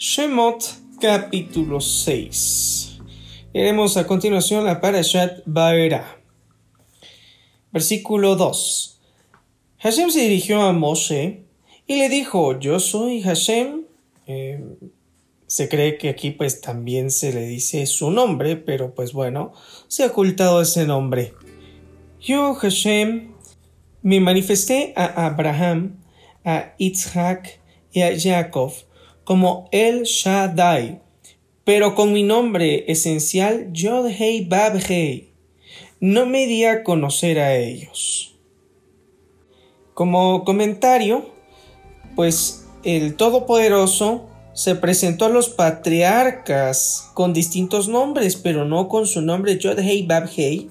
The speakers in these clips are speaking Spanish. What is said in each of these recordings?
Shemot capítulo 6. Leeremos a continuación la Parashat Baera. Versículo 2. Hashem se dirigió a Moshe y le dijo, yo soy Hashem. Eh, se cree que aquí pues también se le dice su nombre, pero pues bueno, se ha ocultado ese nombre. Yo, Hashem, me manifesté a Abraham, a Isaac y a Jacob como El Shaddai, pero con mi nombre esencial Yod Hei Bab Hei. No me di a conocer a ellos. Como comentario, pues el Todopoderoso se presentó a los patriarcas con distintos nombres, pero no con su nombre Yod Hei Bab Hei.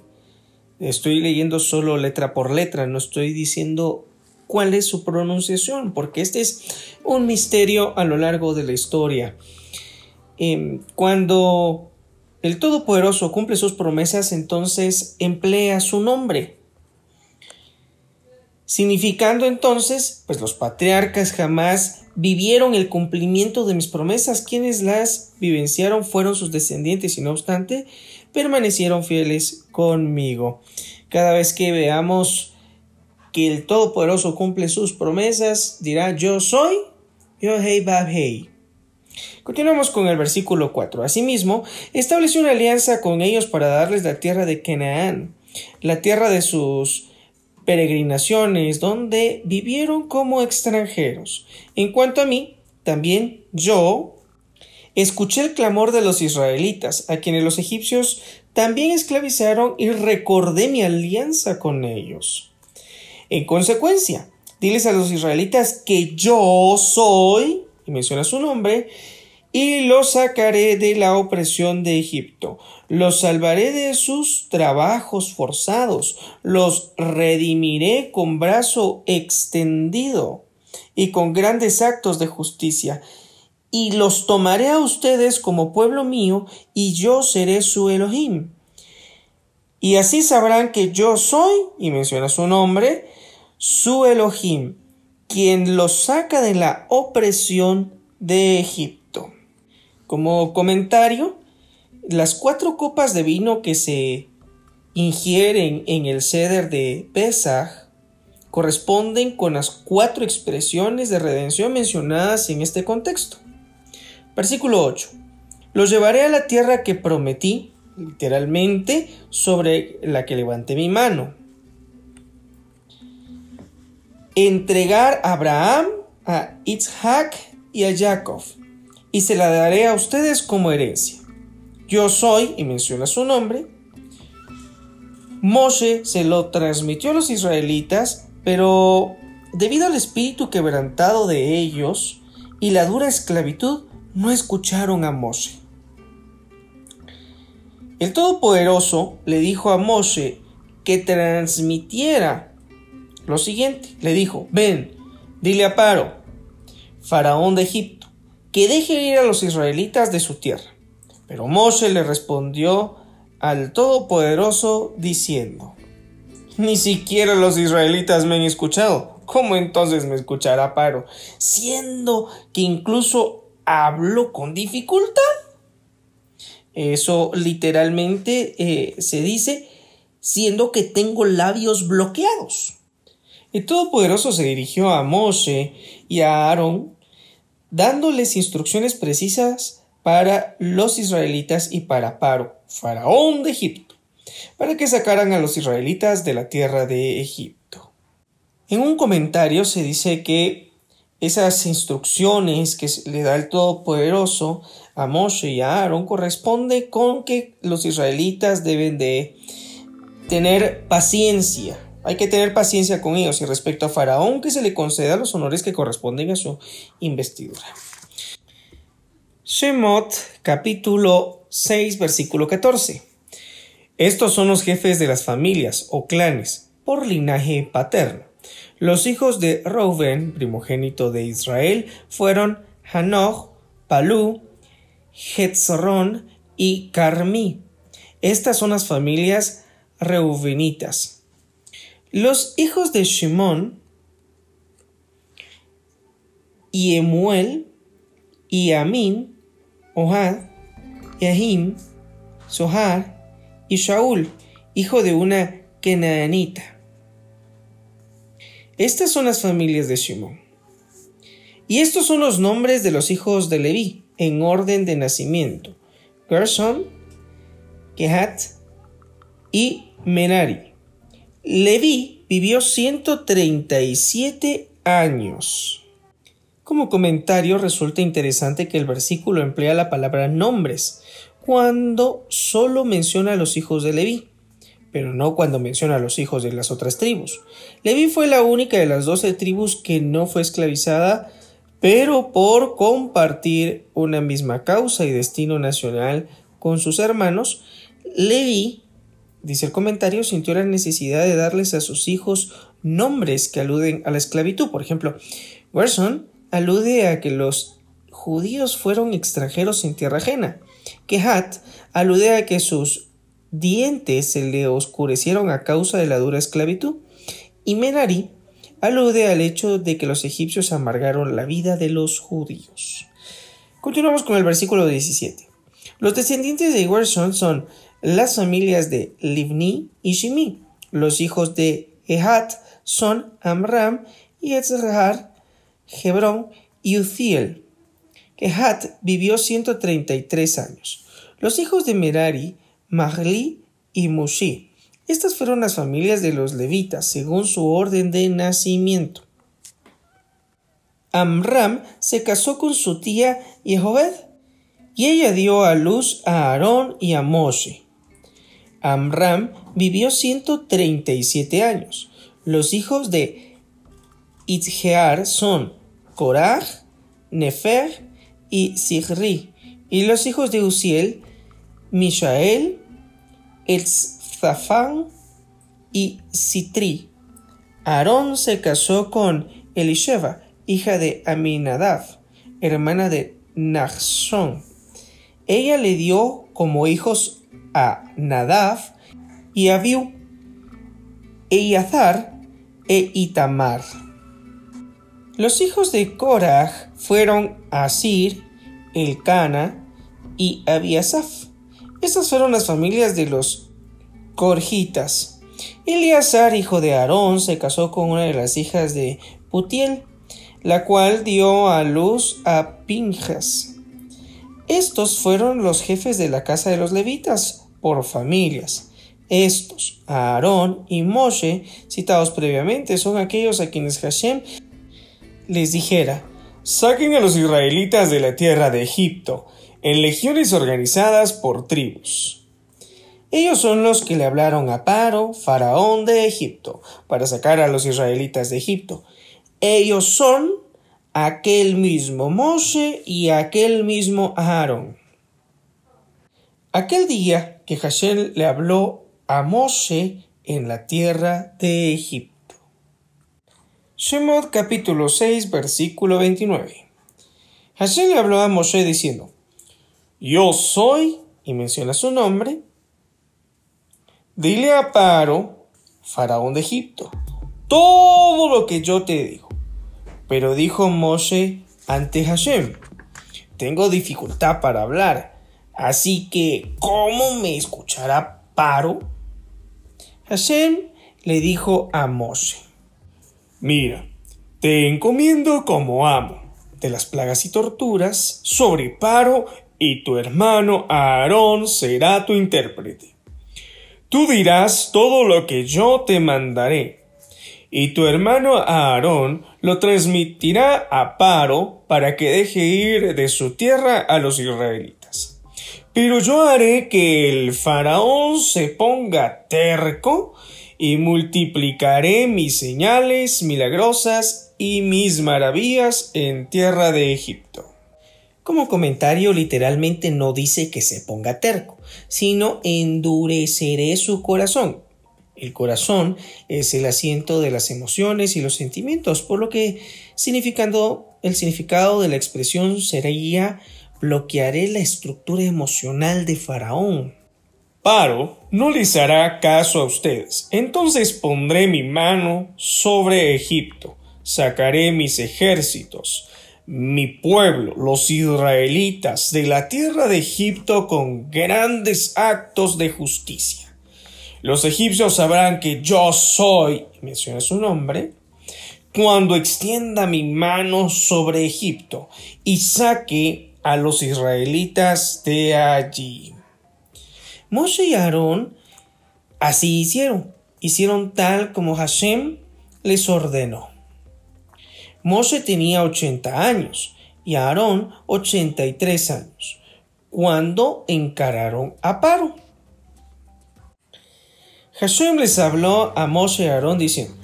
Estoy leyendo solo letra por letra, no estoy diciendo cuál es su pronunciación, porque este es un misterio a lo largo de la historia. Em, cuando el Todopoderoso cumple sus promesas, entonces emplea su nombre. Significando entonces, pues los patriarcas jamás vivieron el cumplimiento de mis promesas, quienes las vivenciaron fueron sus descendientes y no obstante permanecieron fieles conmigo. Cada vez que veamos que el Todopoderoso cumple sus promesas, dirá yo soy, yo hey bab hey. Continuamos con el versículo 4. Asimismo, estableció una alianza con ellos para darles la tierra de Canaán, la tierra de sus peregrinaciones, donde vivieron como extranjeros. En cuanto a mí, también yo escuché el clamor de los israelitas, a quienes los egipcios también esclavizaron, y recordé mi alianza con ellos. En consecuencia, diles a los israelitas que yo soy, y menciona su nombre, y los sacaré de la opresión de Egipto, los salvaré de sus trabajos forzados, los redimiré con brazo extendido y con grandes actos de justicia, y los tomaré a ustedes como pueblo mío, y yo seré su Elohim. Y así sabrán que yo soy, y menciona su nombre, su Elohim, quien los saca de la opresión de Egipto. Como comentario, las cuatro copas de vino que se ingieren en el ceder de Pesach corresponden con las cuatro expresiones de redención mencionadas en este contexto. Versículo 8. Los llevaré a la tierra que prometí, literalmente, sobre la que levanté mi mano entregar a Abraham, a Isaac y a Jacob, y se la daré a ustedes como herencia. Yo soy, y menciona su nombre, Moshe se lo transmitió a los israelitas, pero debido al espíritu quebrantado de ellos y la dura esclavitud, no escucharon a Moshe. El Todopoderoso le dijo a Moshe que transmitiera lo siguiente. Le dijo, ven, dile a Paro, faraón de Egipto, que deje ir a los israelitas de su tierra. Pero Moshe le respondió al Todopoderoso diciendo, ni siquiera los israelitas me han escuchado. ¿Cómo entonces me escuchará Paro? Siendo que incluso hablo con dificultad. Eso literalmente eh, se dice siendo que tengo labios bloqueados. El Todopoderoso se dirigió a Moshe y a Aarón, dándoles instrucciones precisas para los israelitas y para Paro, faraón de Egipto, para que sacaran a los israelitas de la tierra de Egipto. En un comentario se dice que esas instrucciones que le da el Todopoderoso a Moshe y a Aarón corresponde con que los israelitas deben de tener paciencia hay que tener paciencia con ellos y respecto a Faraón que se le conceda los honores que corresponden a su investidura. Shemot capítulo 6 versículo 14. Estos son los jefes de las familias o clanes por linaje paterno. Los hijos de Reuben, primogénito de Israel, fueron Hanoch, Palú, Hetzron y Carmi. Estas son las familias reubenitas. Los hijos de Shimón y Emuel y Amin, Ohad, Yahim, Sohar y Shaul, hijo de una Kenaanita. Estas son las familias de Shimon. Y estos son los nombres de los hijos de Leví, en orden de nacimiento. Gershon, Kehat y Menari. Leví vivió 137 años. Como comentario resulta interesante que el versículo emplea la palabra nombres cuando solo menciona a los hijos de Leví, pero no cuando menciona a los hijos de las otras tribus. Leví fue la única de las doce tribus que no fue esclavizada, pero por compartir una misma causa y destino nacional con sus hermanos, Leví, dice el comentario, sintió la necesidad de darles a sus hijos nombres que aluden a la esclavitud. Por ejemplo, Gerson alude a que los judíos fueron extranjeros en tierra ajena. Kehat alude a que sus dientes se le oscurecieron a causa de la dura esclavitud. Y Menari alude al hecho de que los egipcios amargaron la vida de los judíos. Continuamos con el versículo 17. Los descendientes de Gerson son las familias de Livni y Shimi. Los hijos de Ehat son Amram y Ezrahar Hebrón y Uziel. Kehat vivió 133 años. Los hijos de Merari, Mahli y Mushi. Estas fueron las familias de los levitas según su orden de nacimiento. Amram se casó con su tía Yehoved y ella dio a luz a Aarón y a Moshe. Amram vivió 137 años. Los hijos de Itzgear son Korah, Nefer y Sigri, y los hijos de Uziel, Mishael, Elzafán y Sitri. Aarón se casó con Elisheva, hija de Aminadab, hermana de Nachshon. Ella le dio como hijos a y Abiú, Eyazar e Itamar. Los hijos de Korah fueron Asir, Elcana y Abiasaf. Estas fueron las familias de los Corjitas. Eleazar, hijo de Aarón, se casó con una de las hijas de Putiel, la cual dio a luz a Pinjas. Estos fueron los jefes de la casa de los levitas, por familias. Estos, Aarón y Moshe, citados previamente, son aquellos a quienes Hashem les dijera, saquen a los israelitas de la tierra de Egipto, en legiones organizadas por tribus. Ellos son los que le hablaron a Paro, faraón de Egipto, para sacar a los israelitas de Egipto. Ellos son aquel mismo Moshe y aquel mismo Aarón. Aquel día que Hashem le habló a Moshe en la tierra de Egipto. Shemot capítulo 6 versículo 29. Hashem le habló a Moshe diciendo, Yo soy, y menciona su nombre, dile a Paro, faraón de Egipto, todo lo que yo te digo. Pero dijo Moshe ante Hashem, tengo dificultad para hablar, así que ¿cómo me escuchará Paro? Hashem le dijo a Moshe, Mira, te encomiendo como amo de las plagas y torturas sobre Paro y tu hermano Aarón será tu intérprete. Tú dirás todo lo que yo te mandaré, y tu hermano Aarón lo transmitirá a Paro para que deje ir de su tierra a los israelitas. Pero yo haré que el faraón se ponga terco y multiplicaré mis señales milagrosas y mis maravillas en tierra de Egipto. Como comentario literalmente no dice que se ponga terco, sino endureceré su corazón. El corazón es el asiento de las emociones y los sentimientos, por lo que significando el significado de la expresión sería bloquearé la estructura emocional de Faraón. Paro no les hará caso a ustedes. Entonces pondré mi mano sobre Egipto, sacaré mis ejércitos, mi pueblo, los israelitas de la tierra de Egipto con grandes actos de justicia. Los egipcios sabrán que yo soy, menciona su nombre, cuando extienda mi mano sobre Egipto y saque a los israelitas de allí. Moshe y Aarón así hicieron, hicieron tal como Hashem les ordenó. Moshe tenía 80 años y Aarón 83 años, cuando encararon a Paro. Hashem les habló a Moshe y Aarón diciendo,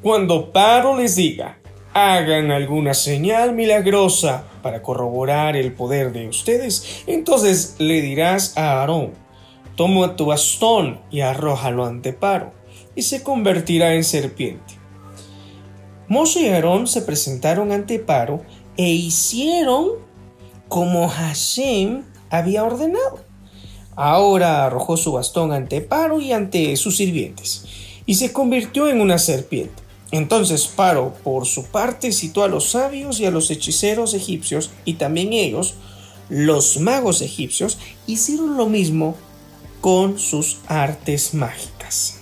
cuando Paro les diga, hagan alguna señal milagrosa para corroborar el poder de ustedes, entonces le dirás a Aarón, toma tu bastón y arrójalo ante Paro, y se convertirá en serpiente. Moshe y Aarón se presentaron ante Paro e hicieron como Hashem había ordenado. Ahora arrojó su bastón ante Paro y ante sus sirvientes, y se convirtió en una serpiente. Entonces Paro, por su parte, citó a los sabios y a los hechiceros egipcios, y también ellos, los magos egipcios, hicieron lo mismo con sus artes mágicas.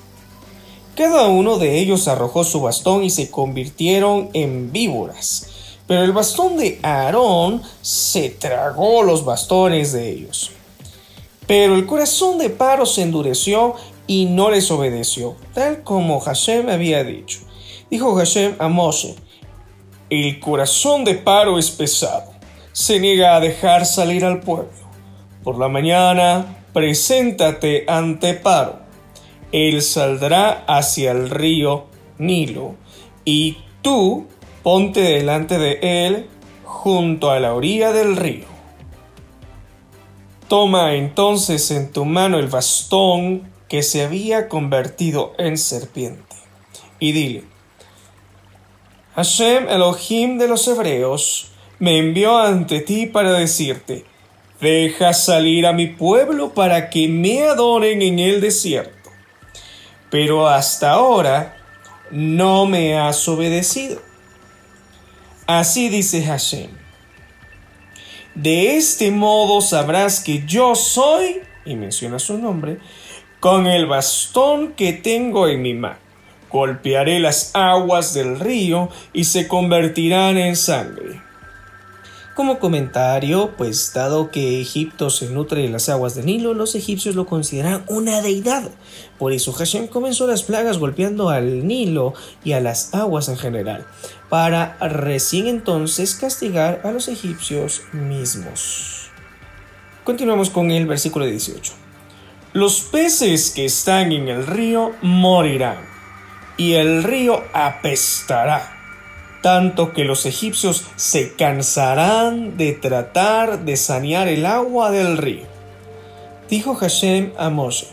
Cada uno de ellos arrojó su bastón y se convirtieron en víboras, pero el bastón de Aarón se tragó los bastones de ellos. Pero el corazón de Paro se endureció y no les obedeció, tal como Hashem había dicho. Dijo Hashem a Moshe, el corazón de Paro es pesado, se niega a dejar salir al pueblo. Por la mañana, preséntate ante Paro. Él saldrá hacia el río Nilo, y tú ponte delante de él junto a la orilla del río. Toma entonces en tu mano el bastón que se había convertido en serpiente, y dile, Hashem Elohim de los hebreos me envió ante ti para decirte, deja salir a mi pueblo para que me adoren en el desierto. Pero hasta ahora no me has obedecido. Así dice Hashem. De este modo sabrás que yo soy, y menciona su nombre, con el bastón que tengo en mi mano golpearé las aguas del río y se convertirán en sangre. Como comentario, pues dado que Egipto se nutre de las aguas del Nilo, los egipcios lo consideran una deidad. Por eso Hashem comenzó las plagas golpeando al Nilo y a las aguas en general, para recién entonces castigar a los egipcios mismos. Continuamos con el versículo 18. Los peces que están en el río morirán y el río apestará, tanto que los egipcios se cansarán de tratar de sanear el agua del río. Dijo Hashem a Moshe,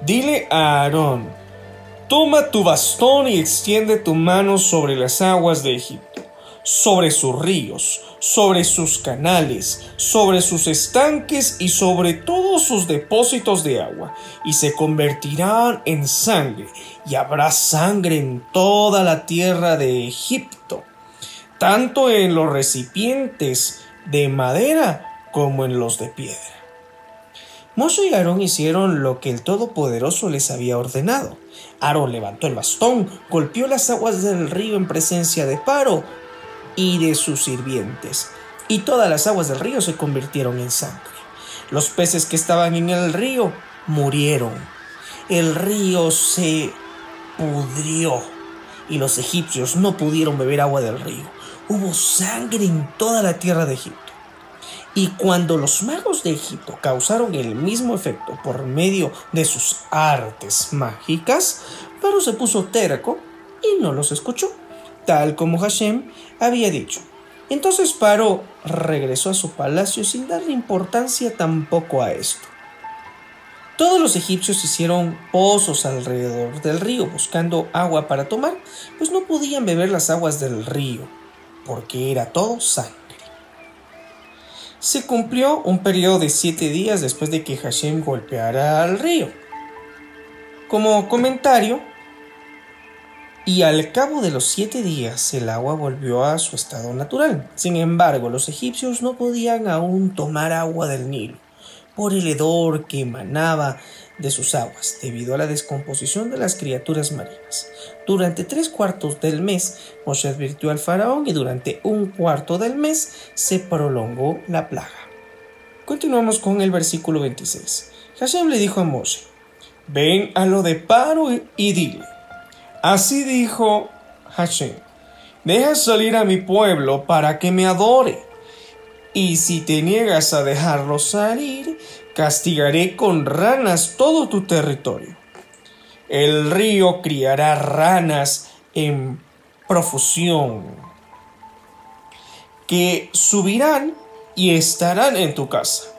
dile a Aarón, toma tu bastón y extiende tu mano sobre las aguas de Egipto, sobre sus ríos, sobre sus canales, sobre sus estanques y sobre todos sus depósitos de agua, y se convertirán en sangre, y habrá sangre en toda la tierra de Egipto, tanto en los recipientes de madera como en los de piedra. Moshe y Aarón hicieron lo que el Todopoderoso les había ordenado. Aarón levantó el bastón, golpeó las aguas del río en presencia de Paro, y de sus sirvientes, y todas las aguas del río se convirtieron en sangre. Los peces que estaban en el río murieron. El río se pudrió y los egipcios no pudieron beber agua del río. Hubo sangre en toda la tierra de Egipto. Y cuando los magos de Egipto causaron el mismo efecto por medio de sus artes mágicas, Paro se puso terco y no los escuchó tal como Hashem había dicho. Entonces Paro regresó a su palacio sin darle importancia tampoco a esto. Todos los egipcios hicieron pozos alrededor del río buscando agua para tomar, pues no podían beber las aguas del río, porque era todo sangre. Se cumplió un periodo de siete días después de que Hashem golpeara al río. Como comentario, Y al cabo de los siete días el agua volvió a su estado natural. Sin embargo, los egipcios no podían aún tomar agua del Nilo por el hedor que emanaba de sus aguas debido a la descomposición de las criaturas marinas. Durante tres cuartos del mes Moshe advirtió al faraón y durante un cuarto del mes se prolongó la plaga. Continuamos con el versículo 26. Hashem le dijo a Moshe, ven a lo de paro y dile, Así dijo Hashem, deja salir a mi pueblo para que me adore. Y si te niegas a dejarlo salir, castigaré con ranas todo tu territorio. El río criará ranas en profusión, que subirán y estarán en tu casa,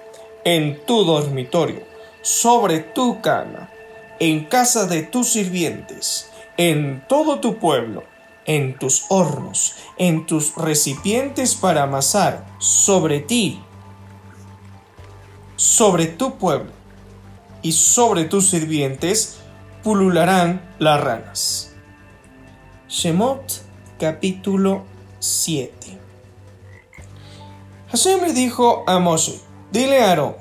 en tu dormitorio, sobre tu cama, en casa de tus sirvientes en todo tu pueblo, en tus hornos, en tus recipientes para amasar, sobre ti, sobre tu pueblo y sobre tus sirvientes pulularán las ranas. Shemot capítulo 7 Hashem le dijo a Moshe, dile a Aarón,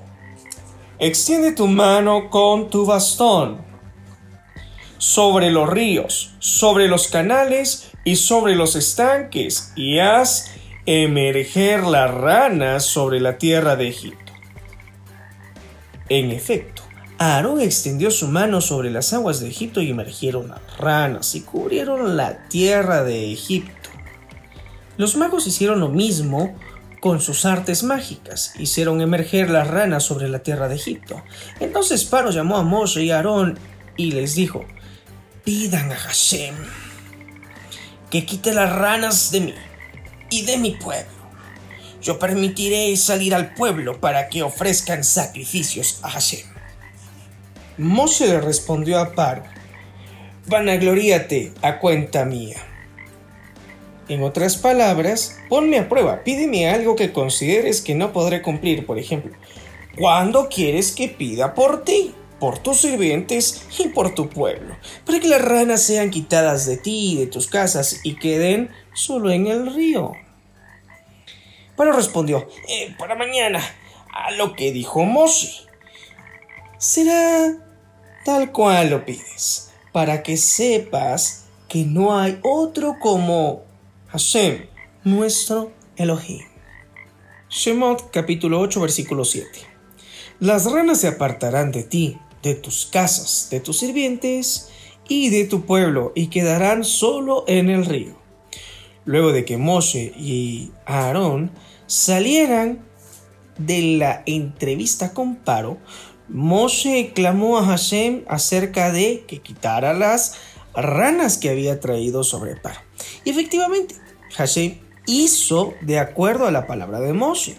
extiende tu mano con tu bastón sobre los ríos, sobre los canales y sobre los estanques, y haz emerger las ranas sobre la tierra de Egipto. En efecto, Aarón extendió su mano sobre las aguas de Egipto y emergieron las ranas y cubrieron la tierra de Egipto. Los magos hicieron lo mismo con sus artes mágicas, hicieron emerger las ranas sobre la tierra de Egipto. Entonces Paro llamó a Moshe y Aarón y les dijo, pidan a Hashem que quite las ranas de mí y de mi pueblo. Yo permitiré salir al pueblo para que ofrezcan sacrificios a Hashem. Moshe le respondió a Paro, vanagloríate a cuenta mía. En otras palabras, ponme a prueba, pídeme algo que consideres que no podré cumplir, por ejemplo, ¿cuándo quieres que pida por ti? Por tus sirvientes y por tu pueblo, para que las ranas sean quitadas de ti y de tus casas y queden solo en el río. Pero respondió, eh, para mañana, a lo que dijo Moshe. Será tal cual lo pides, para que sepas que no hay otro como Hashem, nuestro Elohim. Shemot capítulo 8 versículo 7. Las ranas se apartarán de ti de tus casas, de tus sirvientes y de tu pueblo, y quedarán solo en el río. Luego de que Moshe y Aarón salieran de la entrevista con Paro, Moshe clamó a Hashem acerca de que quitara las ranas que había traído sobre Paro. Y efectivamente, Hashem hizo de acuerdo a la palabra de Moshe,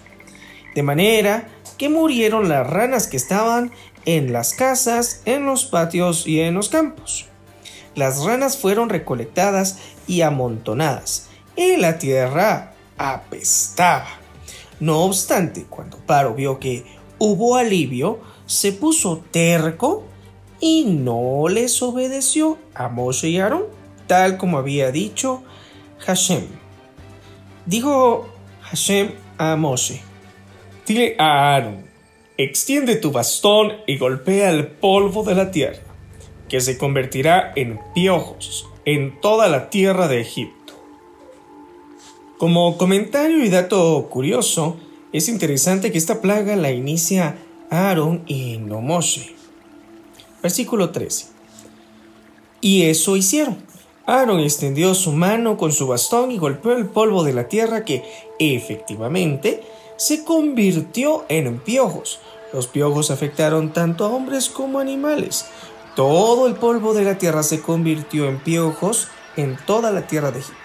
de manera que murieron las ranas que estaban en las casas, en los patios y en los campos. Las ranas fueron recolectadas y amontonadas, y la tierra apestaba. No obstante, cuando Paro vio que hubo alivio, se puso terco y no les obedeció a Moshe y Aarón, tal como había dicho Hashem. Dijo Hashem a Moshe, dile a Aarón, Extiende tu bastón y golpea el polvo de la tierra, que se convertirá en piojos en toda la tierra de Egipto. Como comentario y dato curioso, es interesante que esta plaga la inicia Aarón y no. Versículo 13. Y eso hicieron. Aarón extendió su mano con su bastón y golpeó el polvo de la tierra que efectivamente se convirtió en piojos. Los piojos afectaron tanto a hombres como a animales. Todo el polvo de la tierra se convirtió en piojos en toda la tierra de Egipto.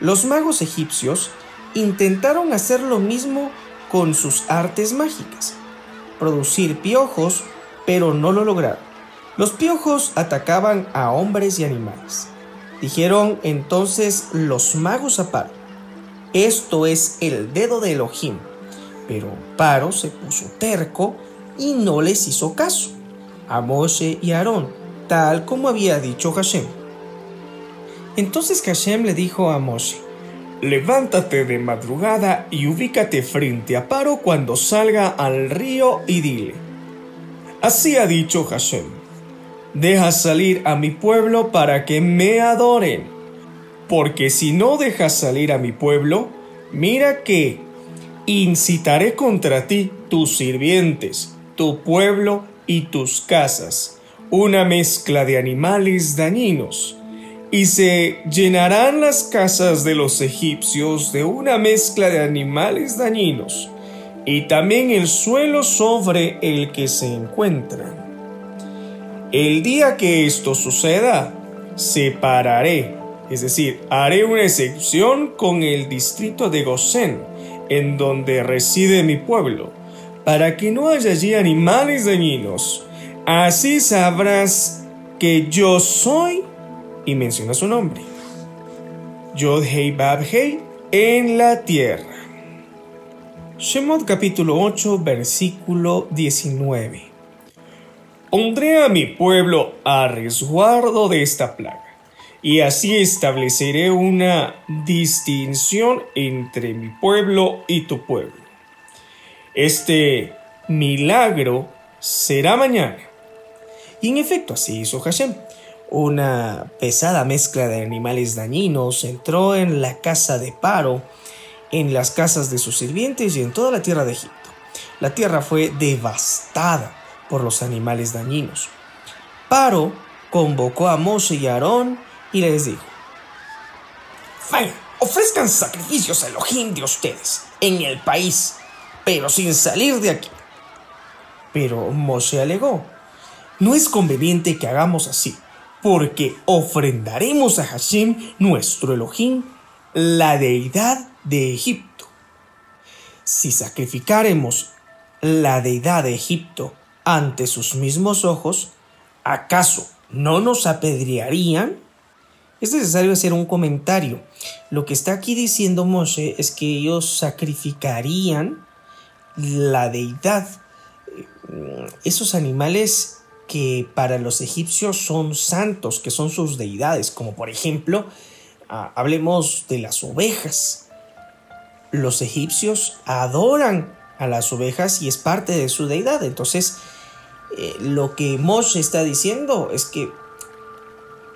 Los magos egipcios intentaron hacer lo mismo con sus artes mágicas, producir piojos, pero no lo lograron. Los piojos atacaban a hombres y animales. Dijeron entonces los magos a Paro, esto es el dedo de Elohim. Pero Paro se puso terco y no les hizo caso a Moshe y Aarón, tal como había dicho Hashem. Entonces Hashem le dijo a Moshe, Levántate de madrugada y ubícate frente a Paro cuando salga al río y dile, Así ha dicho Hashem, deja salir a mi pueblo para que me adoren, porque si no dejas salir a mi pueblo, mira que incitaré contra ti tus sirvientes, tu pueblo y tus casas, una mezcla de animales dañinos y se llenarán las casas de los egipcios de una mezcla de animales dañinos, y también el suelo sobre el que se encuentran. El día que esto suceda, separaré, es decir, haré una excepción con el distrito de Gosén, en donde reside mi pueblo, para que no haya allí animales dañinos. Así sabrás que yo soy y menciona su nombre. Yod Hei Bab Hei en la tierra. Shemot capítulo 8 versículo 19. Pondré a mi pueblo a resguardo de esta plaga, y así estableceré una distinción entre mi pueblo y tu pueblo. Este milagro será mañana. Y en efecto así hizo Hashem una pesada mezcla de animales dañinos entró en la casa de Paro, en las casas de sus sirvientes y en toda la tierra de Egipto. La tierra fue devastada por los animales dañinos. Paro convocó a Moshe y Aarón y les dijo, Vayan, ofrezcan sacrificios a Elohim de ustedes en el país, pero sin salir de aquí. Pero Moshe alegó, no es conveniente que hagamos así porque ofrendaremos a Hashem, nuestro Elohim, la deidad de Egipto. Si sacrificaremos la deidad de Egipto ante sus mismos ojos, ¿acaso no nos apedrearían? Es necesario hacer un comentario. Lo que está aquí diciendo Moshe es que ellos sacrificarían la deidad. Esos animales que para los egipcios son santos, que son sus deidades, como por ejemplo, ah, hablemos de las ovejas. Los egipcios adoran a las ovejas y es parte de su deidad. Entonces, eh, lo que Moshe está diciendo es que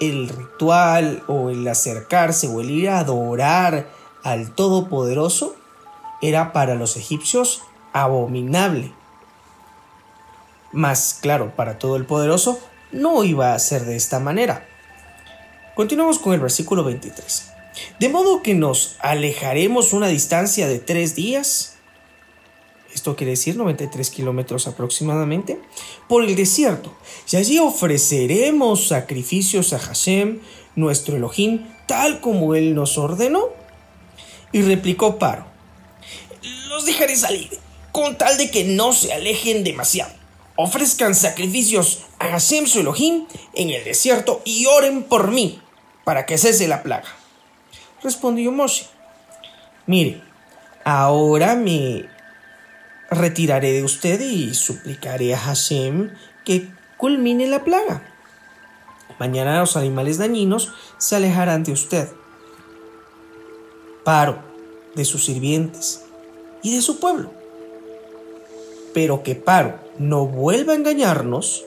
el ritual o el acercarse o el ir a adorar al Todopoderoso era para los egipcios abominable. Mas, claro, para todo el poderoso no iba a ser de esta manera. Continuamos con el versículo 23. De modo que nos alejaremos una distancia de tres días, esto quiere decir 93 kilómetros aproximadamente, por el desierto, y allí ofreceremos sacrificios a Hashem, nuestro Elohim, tal como él nos ordenó. Y replicó Paro, los dejaré salir, con tal de que no se alejen demasiado ofrezcan sacrificios a Hashem su Elohim en el desierto y oren por mí para que cese la plaga. Respondió Moshe, mire, ahora me retiraré de usted y suplicaré a Hashem que culmine la plaga. Mañana los animales dañinos se alejarán de usted. Paro de sus sirvientes y de su pueblo. Pero que Paro no vuelva a engañarnos,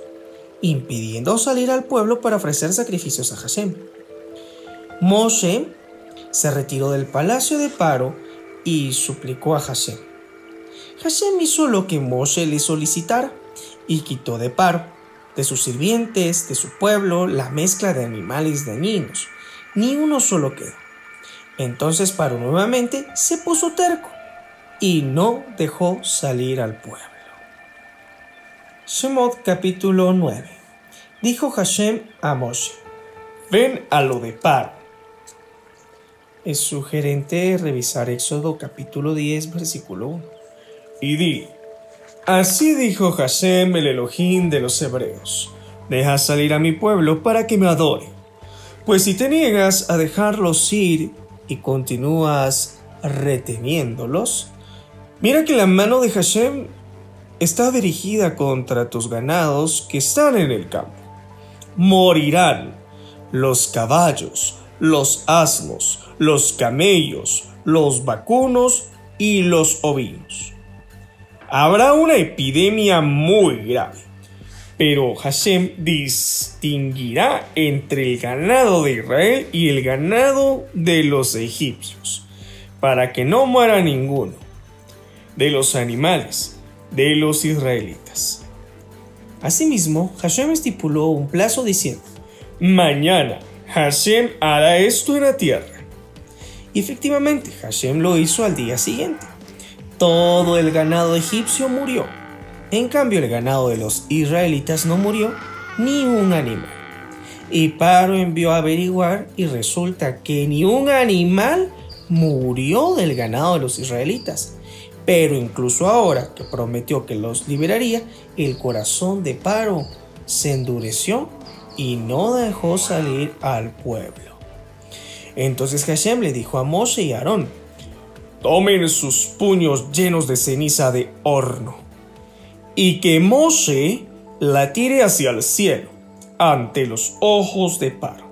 impidiendo salir al pueblo para ofrecer sacrificios a Hashem. Moshe se retiró del palacio de Paro y suplicó a Hashem. Hashem hizo lo que Moshe le solicitara y quitó de Paro, de sus sirvientes, de su pueblo, la mezcla de animales dañinos. Ni uno solo quedó. Entonces Paro nuevamente se puso terco y no dejó salir al pueblo. Shemot capítulo 9. Dijo Hashem a Moshe, ven a lo de Paro. Es sugerente revisar Éxodo capítulo 10 versículo 1. Y di, así dijo Hashem el Elohim de los hebreos, deja salir a mi pueblo para que me adore. Pues si te niegas a dejarlos ir y continúas reteniéndolos, mira que la mano de Hashem está dirigida contra tus ganados que están en el campo. Morirán los caballos, los asnos, los camellos, los vacunos y los ovinos. Habrá una epidemia muy grave, pero Hashem distinguirá entre el ganado de Israel y el ganado de los egipcios, para que no muera ninguno de los animales de los israelitas. Asimismo, Hashem estipuló un plazo diciendo, Mañana Hashem hará esto en la tierra. Y efectivamente, Hashem lo hizo al día siguiente. Todo el ganado egipcio murió. En cambio, el ganado de los israelitas no murió ni un animal. Y Paro envió a averiguar y resulta que ni un animal murió del ganado de los israelitas. Pero incluso ahora que prometió que los liberaría, el corazón de Paro se endureció y no dejó salir al pueblo. Entonces Hashem le dijo a Moshe y Aarón, tomen sus puños llenos de ceniza de horno, y que Moshe la tire hacia el cielo, ante los ojos de Paro.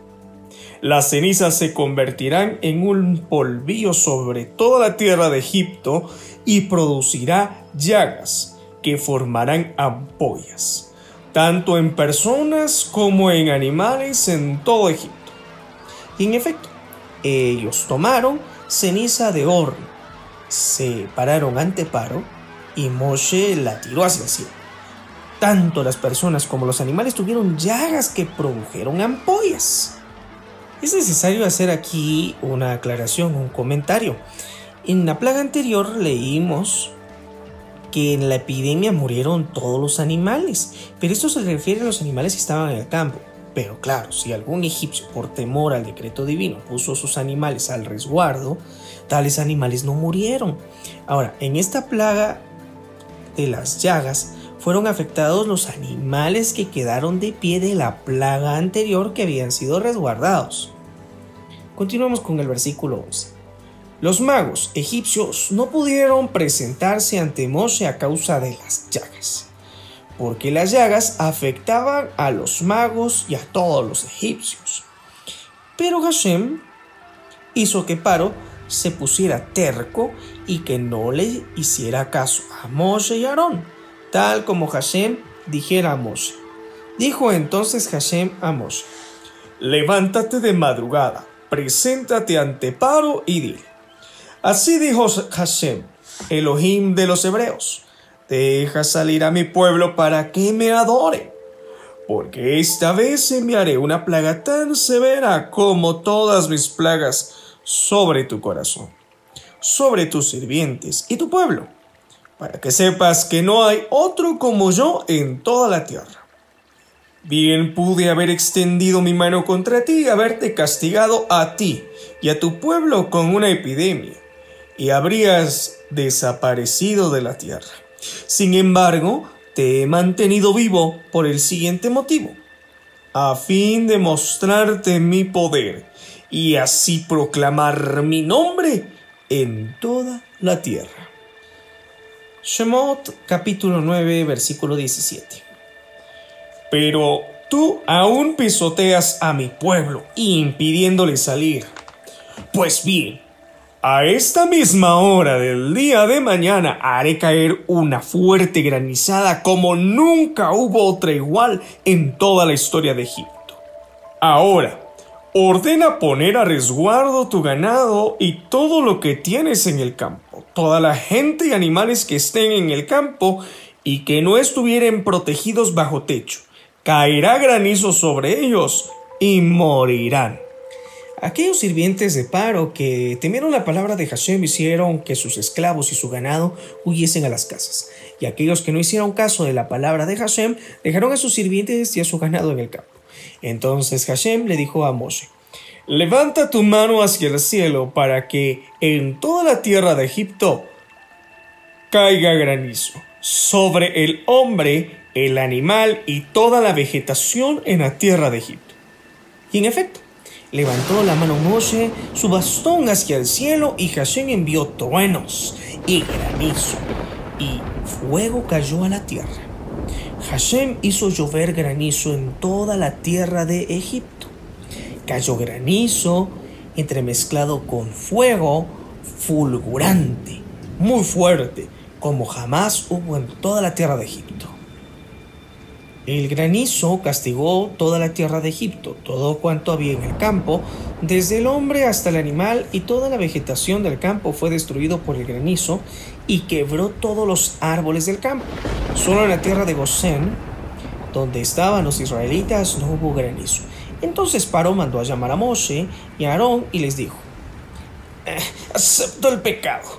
Las cenizas se convertirán en un polvillo sobre toda la tierra de Egipto y producirá llagas que formarán ampollas tanto en personas como en animales en todo Egipto. Y en efecto, ellos tomaron ceniza de horno, se pararon ante Paro y Moshe la tiró hacia el cielo. Tanto las personas como los animales tuvieron llagas que produjeron ampollas. Es necesario hacer aquí una aclaración, un comentario. En la plaga anterior leímos que en la epidemia murieron todos los animales, pero esto se refiere a los animales que estaban en el campo. Pero claro, si algún egipcio por temor al decreto divino puso sus animales al resguardo, tales animales no murieron. Ahora, en esta plaga de las llagas fueron afectados los animales que quedaron de pie de la plaga anterior que habían sido resguardados. Continuamos con el versículo 11. Los magos egipcios no pudieron presentarse ante Moshe a causa de las llagas, porque las llagas afectaban a los magos y a todos los egipcios. Pero Hashem hizo que Paro se pusiera terco y que no le hiciera caso a Moshe y Aarón, tal como Hashem dijera a Moshe. Dijo entonces Hashem a Moshe, levántate de madrugada, preséntate ante Paro y dile, Así dijo Hashem, Elohim de los hebreos, deja salir a mi pueblo para que me adore, porque esta vez enviaré una plaga tan severa como todas mis plagas sobre tu corazón, sobre tus sirvientes y tu pueblo, para que sepas que no hay otro como yo en toda la tierra. Bien pude haber extendido mi mano contra ti y haberte castigado a ti y a tu pueblo con una epidemia y habrías desaparecido de la tierra. Sin embargo, te he mantenido vivo por el siguiente motivo, a fin de mostrarte mi poder y así proclamar mi nombre en toda la tierra. Shemot capítulo 9 versículo 17. Pero tú aún pisoteas a mi pueblo, impidiéndole salir. Pues bien, a esta misma hora del día de mañana haré caer una fuerte granizada como nunca hubo otra igual en toda la historia de Egipto. Ahora, ordena poner a resguardo tu ganado y todo lo que tienes en el campo, toda la gente y animales que estén en el campo y que no estuvieren protegidos bajo techo. Caerá granizo sobre ellos y morirán. Aquellos sirvientes de Paro que temieron la palabra de Hashem hicieron que sus esclavos y su ganado huyesen a las casas. Y aquellos que no hicieron caso de la palabra de Hashem dejaron a sus sirvientes y a su ganado en el campo. Entonces Hashem le dijo a Moshe, Levanta tu mano hacia el cielo para que en toda la tierra de Egipto caiga granizo sobre el hombre, el animal y toda la vegetación en la tierra de Egipto. Y en efecto, Levantó la mano Moshe, su bastón hacia el cielo, y Hashem envió truenos y granizo, y fuego cayó a la tierra. Hashem hizo llover granizo en toda la tierra de Egipto. cayó granizo, entremezclado con fuego fulgurante, muy fuerte, como jamás hubo en toda la tierra de Egipto. El granizo castigó toda la tierra de Egipto, todo cuanto había en el campo, desde el hombre hasta el animal, y toda la vegetación del campo fue destruido por el granizo, y quebró todos los árboles del campo. Solo en la tierra de Gosén, donde estaban los israelitas, no hubo granizo. Entonces Paró mandó a llamar a Moshe y a Aarón y les dijo, eh, acepto el pecado.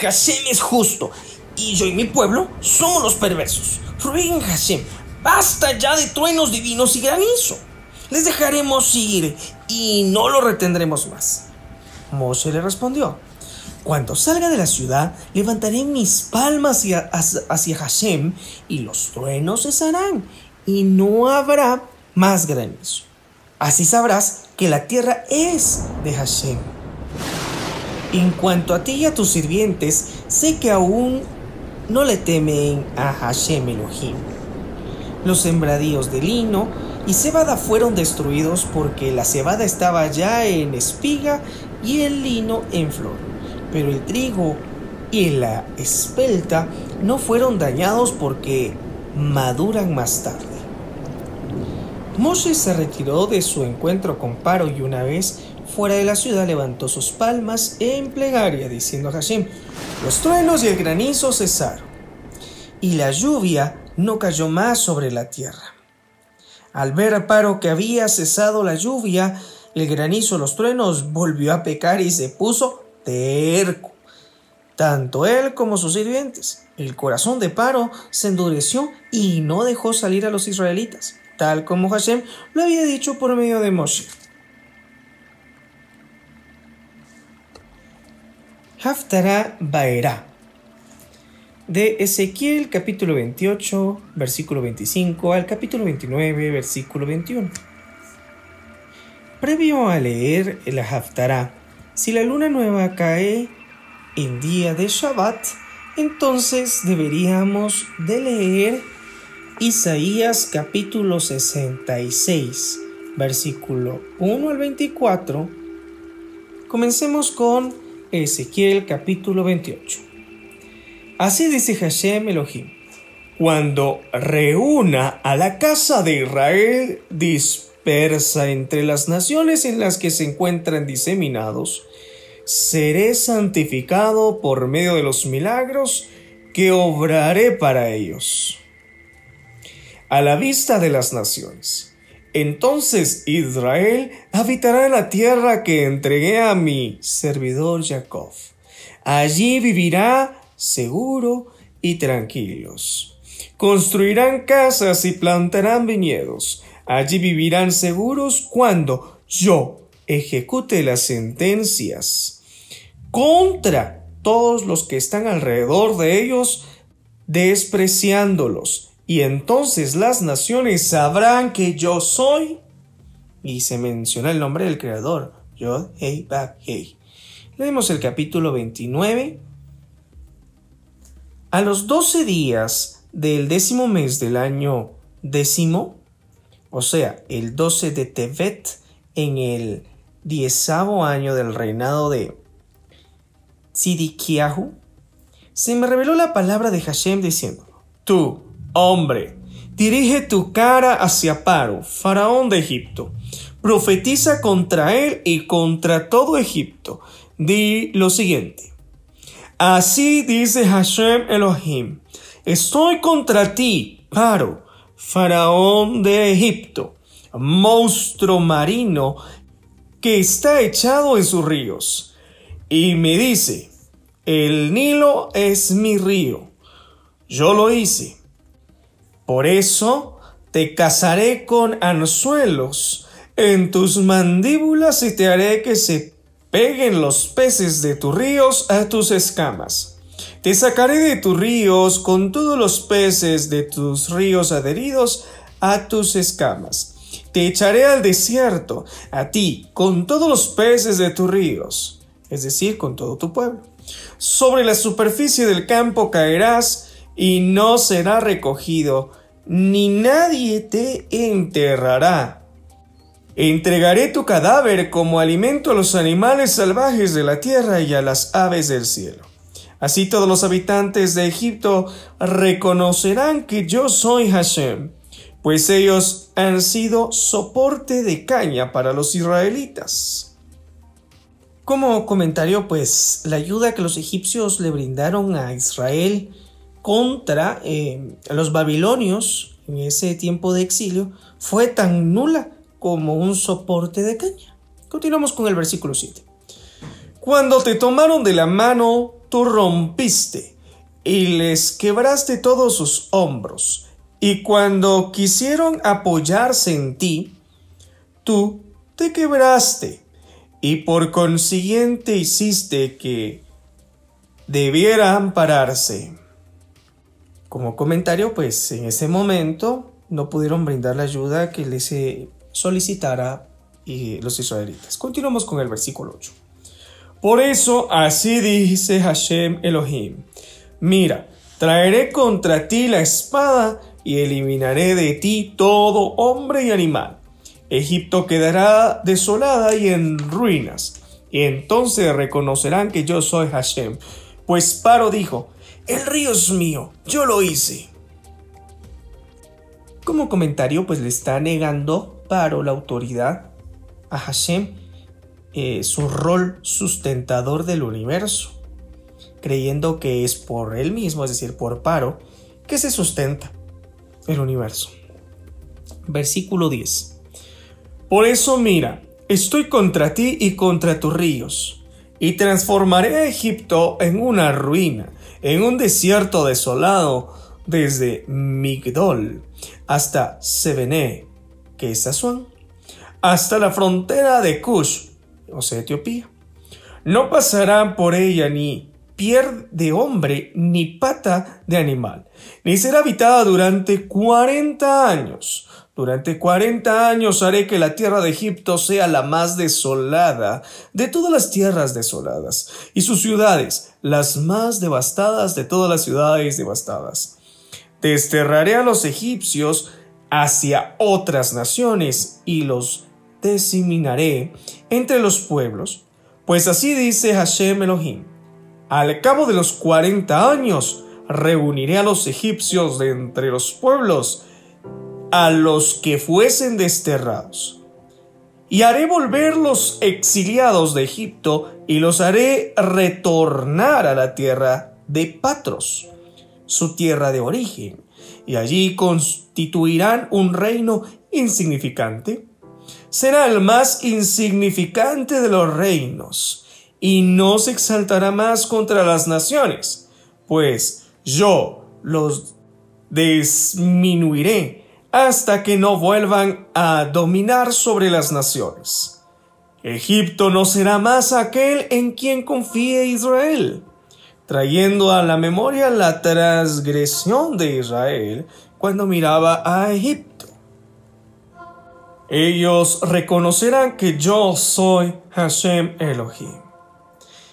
Hashem es justo, y yo y mi pueblo somos los perversos. Rueguen Hashem Basta ya de truenos divinos y granizo. Les dejaremos ir y no lo retendremos más. Moshe le respondió, cuando salga de la ciudad, levantaré mis palmas hacia, hacia Hashem y los truenos cesarán y no habrá más granizo. Así sabrás que la tierra es de Hashem. En cuanto a ti y a tus sirvientes, sé que aún no le temen a Hashem Elohim los sembradíos de lino y cebada fueron destruidos porque la cebada estaba ya en espiga y el lino en flor. Pero el trigo y la espelta no fueron dañados porque maduran más tarde. Moshe se retiró de su encuentro con Paro y una vez fuera de la ciudad levantó sus palmas en plegaria diciendo a Hashem, los truenos y el granizo cesaron y la lluvia no cayó más sobre la tierra. Al ver a Paro que había cesado la lluvia, el granizo, los truenos, volvió a pecar y se puso terco. Tanto él como sus sirvientes. El corazón de Paro se endureció y no dejó salir a los israelitas, tal como Hashem lo había dicho por medio de Moshe. Haftarah Baerá de Ezequiel capítulo 28, versículo 25 al capítulo 29, versículo 21. Previo a leer el Haftarah, si la luna nueva cae en día de Shabbat, entonces deberíamos de leer Isaías capítulo 66, versículo 1 al 24. Comencemos con Ezequiel capítulo 28. Así dice Hashem Elohim. Cuando reúna a la casa de Israel dispersa entre las naciones en las que se encuentran diseminados, seré santificado por medio de los milagros que obraré para ellos. A la vista de las naciones. Entonces Israel habitará en la tierra que entregué a mi servidor Jacob. Allí vivirá seguro y tranquilos. Construirán casas y plantarán viñedos. Allí vivirán seguros cuando yo ejecute las sentencias contra todos los que están alrededor de ellos, despreciándolos. Y entonces las naciones sabrán que yo soy. Y se menciona el nombre del Creador, Yod Hei Hei. Leemos el capítulo 29 a los doce días del décimo mes del año décimo, o sea, el doce de Tevet, en el diezavo año del reinado de Tzidikiahu, se me reveló la palabra de Hashem diciendo, Tú, hombre, dirige tu cara hacia Paro, faraón de Egipto, profetiza contra él y contra todo Egipto. Di lo siguiente. Así dice Hashem Elohim, estoy contra ti, Paro, faraón de Egipto, monstruo marino que está echado en sus ríos. Y me dice, el Nilo es mi río, yo lo hice. Por eso te casaré con anzuelos en tus mandíbulas y te haré que se Peguen los peces de tus ríos a tus escamas. Te sacaré de tus ríos con todos los peces de tus ríos adheridos a tus escamas. Te echaré al desierto, a ti, con todos los peces de tus ríos, es decir, con todo tu pueblo. Sobre la superficie del campo caerás y no será recogido, ni nadie te enterrará Entregaré tu cadáver como alimento a los animales salvajes de la tierra y a las aves del cielo. Así todos los habitantes de Egipto reconocerán que yo soy Hashem, pues ellos han sido soporte de caña para los israelitas. Como comentario, pues la ayuda que los egipcios le brindaron a Israel contra eh, los babilonios en ese tiempo de exilio fue tan nula como un soporte de caña. Continuamos con el versículo 7. Cuando te tomaron de la mano, tú rompiste y les quebraste todos sus hombros. Y cuando quisieron apoyarse en ti, tú te quebraste y por consiguiente hiciste que debieran pararse. Como comentario, pues en ese momento no pudieron brindar la ayuda que les solicitara y los israelitas. Continuamos con el versículo 8. Por eso así dice Hashem Elohim, mira, traeré contra ti la espada y eliminaré de ti todo hombre y animal. Egipto quedará desolada y en ruinas, y entonces reconocerán que yo soy Hashem. Pues Paro dijo, el río es mío, yo lo hice. Como comentario, pues le está negando Paro la autoridad a Hashem, eh, su rol sustentador del universo, creyendo que es por él mismo, es decir, por Paro, que se sustenta el universo. Versículo 10. Por eso mira, estoy contra ti y contra tus ríos, y transformaré a Egipto en una ruina, en un desierto desolado, desde Migdol hasta Sebené, que es Asuán, hasta la frontera de Cush, o sea, Etiopía. No pasarán por ella ni piel de hombre ni pata de animal, ni será habitada durante cuarenta años. Durante cuarenta años haré que la tierra de Egipto sea la más desolada de todas las tierras desoladas, y sus ciudades las más devastadas de todas las ciudades devastadas. Desterraré a los egipcios hacia otras naciones y los diseminaré entre los pueblos, pues así dice Hashem Elohim al cabo de los cuarenta años, reuniré a los egipcios de entre los pueblos, a los que fuesen desterrados. Y haré volver los exiliados de Egipto y los haré retornar a la tierra de Patros, su tierra de origen, y allí constituirán un reino insignificante. Será el más insignificante de los reinos y no se exaltará más contra las naciones, pues yo los disminuiré hasta que no vuelvan a dominar sobre las naciones. Egipto no será más aquel en quien confíe Israel, trayendo a la memoria la transgresión de Israel cuando miraba a Egipto. Ellos reconocerán que yo soy Hashem Elohim.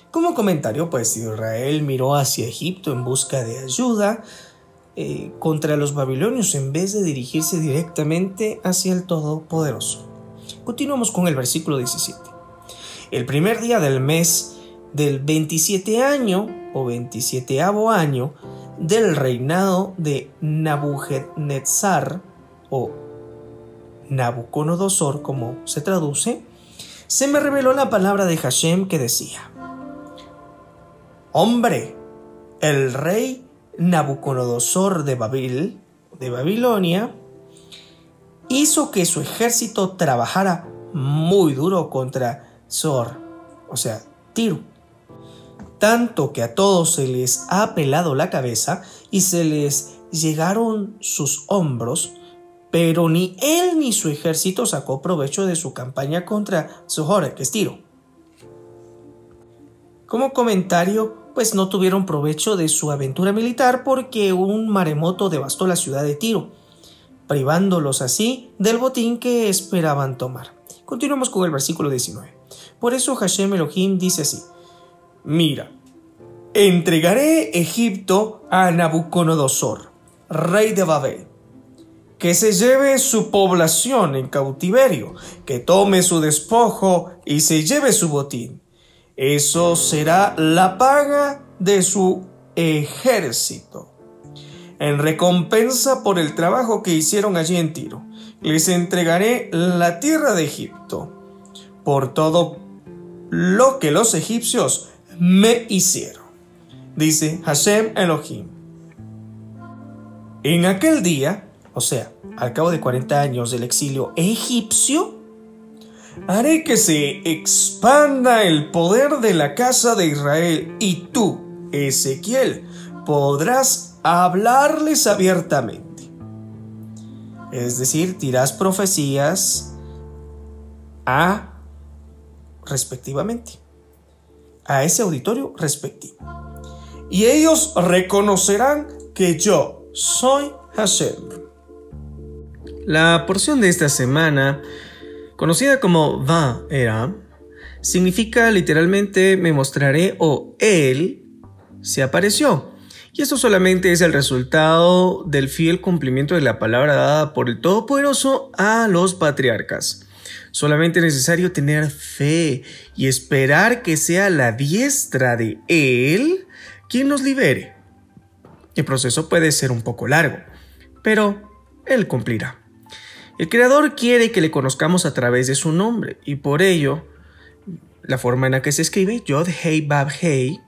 Como comentario, pues Israel miró hacia Egipto en busca de ayuda eh, contra los babilonios en vez de dirigirse directamente hacia el Todopoderoso. Continuamos con el versículo 17. El primer día del mes del 27 año o 27 año del reinado de Nabucodonosor o Nabucodonosor como se traduce, se me reveló la palabra de Hashem que decía, Hombre, el rey Nabucodonosor de Babil, de Babilonia, hizo que su ejército trabajara muy duro contra Zor, o sea, Tiro. Tanto que a todos se les ha pelado la cabeza y se les llegaron sus hombros, pero ni él ni su ejército sacó provecho de su campaña contra Zohar, que es Tiro. Como comentario, pues no tuvieron provecho de su aventura militar porque un maremoto devastó la ciudad de Tiro, privándolos así del botín que esperaban tomar. Continuamos con el versículo 19. Por eso Hashem Elohim dice así, mira, entregaré Egipto a Nabucodonosor, rey de Babel, que se lleve su población en cautiverio, que tome su despojo y se lleve su botín. Eso será la paga de su ejército. En recompensa por el trabajo que hicieron allí en Tiro, les entregaré la tierra de Egipto por todo lo que los egipcios me hicieron. Dice Hashem Elohim. En aquel día, o sea, al cabo de 40 años del exilio egipcio, haré que se expanda el poder de la casa de Israel y tú, Ezequiel, podrás hablarles abiertamente. Es decir, dirás profecías a respectivamente, a ese auditorio respectivo. Y ellos reconocerán que yo soy Hashem. La porción de esta semana, conocida como Va Era, significa literalmente me mostraré o Él se apareció. Y esto solamente es el resultado del fiel cumplimiento de la palabra dada por el Todopoderoso a los patriarcas. Solamente es necesario tener fe y esperar que sea la diestra de Él quien nos libere. El proceso puede ser un poco largo, pero Él cumplirá. El Creador quiere que le conozcamos a través de su nombre y por ello, la forma en la que se escribe Yod Hei Bab Hei,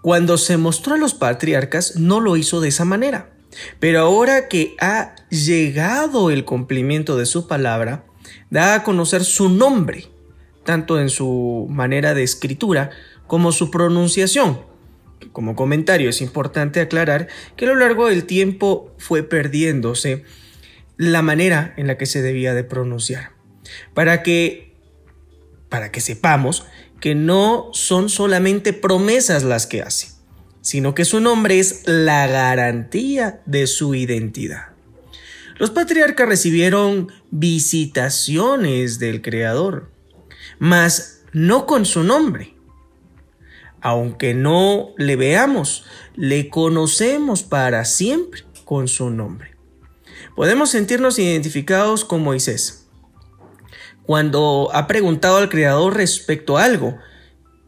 cuando se mostró a los patriarcas no lo hizo de esa manera. Pero ahora que ha llegado el cumplimiento de su palabra, da a conocer su nombre, tanto en su manera de escritura como su pronunciación. Como comentario es importante aclarar que a lo largo del tiempo fue perdiéndose la manera en la que se debía de pronunciar. Para que, para que sepamos que no son solamente promesas las que hace, sino que su nombre es la garantía de su identidad. Los patriarcas recibieron visitaciones del Creador, mas no con su nombre. Aunque no le veamos, le conocemos para siempre con su nombre. Podemos sentirnos identificados con Moisés cuando ha preguntado al Creador respecto a algo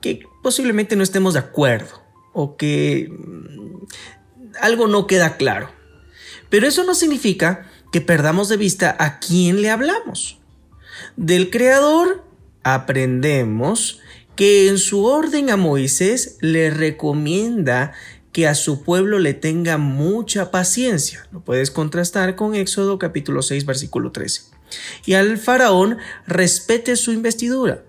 que posiblemente no estemos de acuerdo o que mm, algo no queda claro. Pero eso no significa que perdamos de vista a quién le hablamos. Del Creador aprendemos que en su orden a Moisés le recomienda que a su pueblo le tenga mucha paciencia. Lo puedes contrastar con Éxodo capítulo 6 versículo 13. Y al faraón respete su investidura.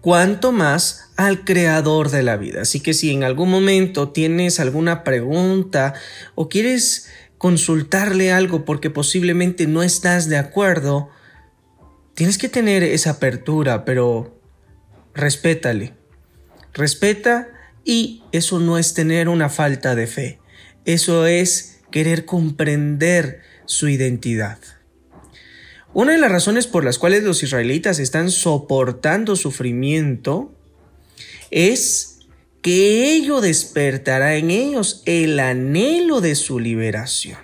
Cuanto más al creador de la vida. Así que si en algún momento tienes alguna pregunta o quieres consultarle algo porque posiblemente no estás de acuerdo, tienes que tener esa apertura, pero respétale. Respeta y eso no es tener una falta de fe, eso es querer comprender su identidad. Una de las razones por las cuales los israelitas están soportando sufrimiento es que ello despertará en ellos el anhelo de su liberación.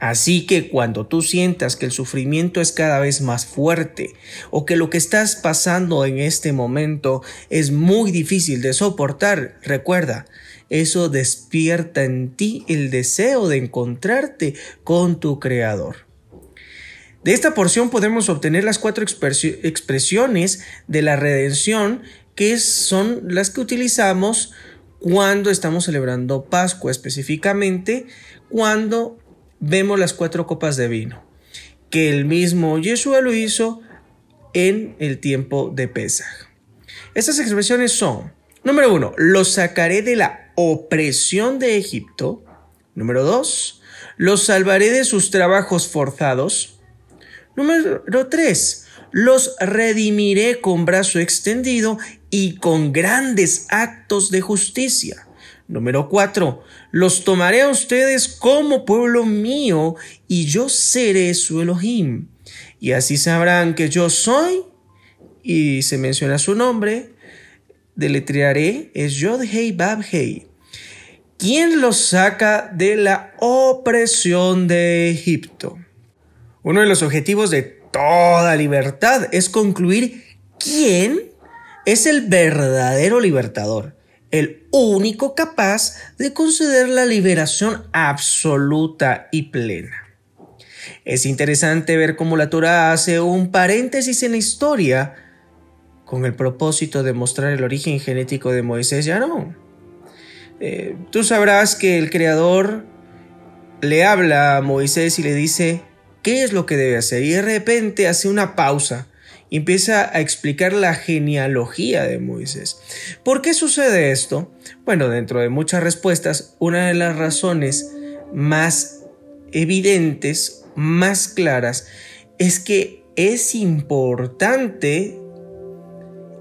Así que cuando tú sientas que el sufrimiento es cada vez más fuerte o que lo que estás pasando en este momento es muy difícil de soportar, recuerda, eso despierta en ti el deseo de encontrarte con tu Creador. De esta porción podemos obtener las cuatro expresiones de la redención que son las que utilizamos cuando estamos celebrando Pascua, específicamente cuando vemos las cuatro copas de vino, que el mismo Yeshua lo hizo en el tiempo de Pesaj. Estas expresiones son, número uno, los sacaré de la opresión de Egipto. Número dos, los salvaré de sus trabajos forzados. Número tres, los redimiré con brazo extendido y con grandes actos de justicia. Número 4. Los tomaré a ustedes como pueblo mío y yo seré su Elohim. Y así sabrán que yo soy, y se menciona su nombre, deletrearé, es Yod Hei Bab Hei, ¿Quién los saca de la opresión de Egipto? Uno de los objetivos de toda libertad es concluir quién es el verdadero libertador, el único capaz de conceder la liberación absoluta y plena. Es interesante ver cómo la Torah hace un paréntesis en la historia con el propósito de mostrar el origen genético de Moisés ya no. Eh, tú sabrás que el Creador le habla a Moisés y le dice qué es lo que debe hacer y de repente hace una pausa y empieza a explicar la genealogía de Moisés. ¿Por qué sucede esto? Bueno, dentro de muchas respuestas, una de las razones más evidentes, más claras, es que es importante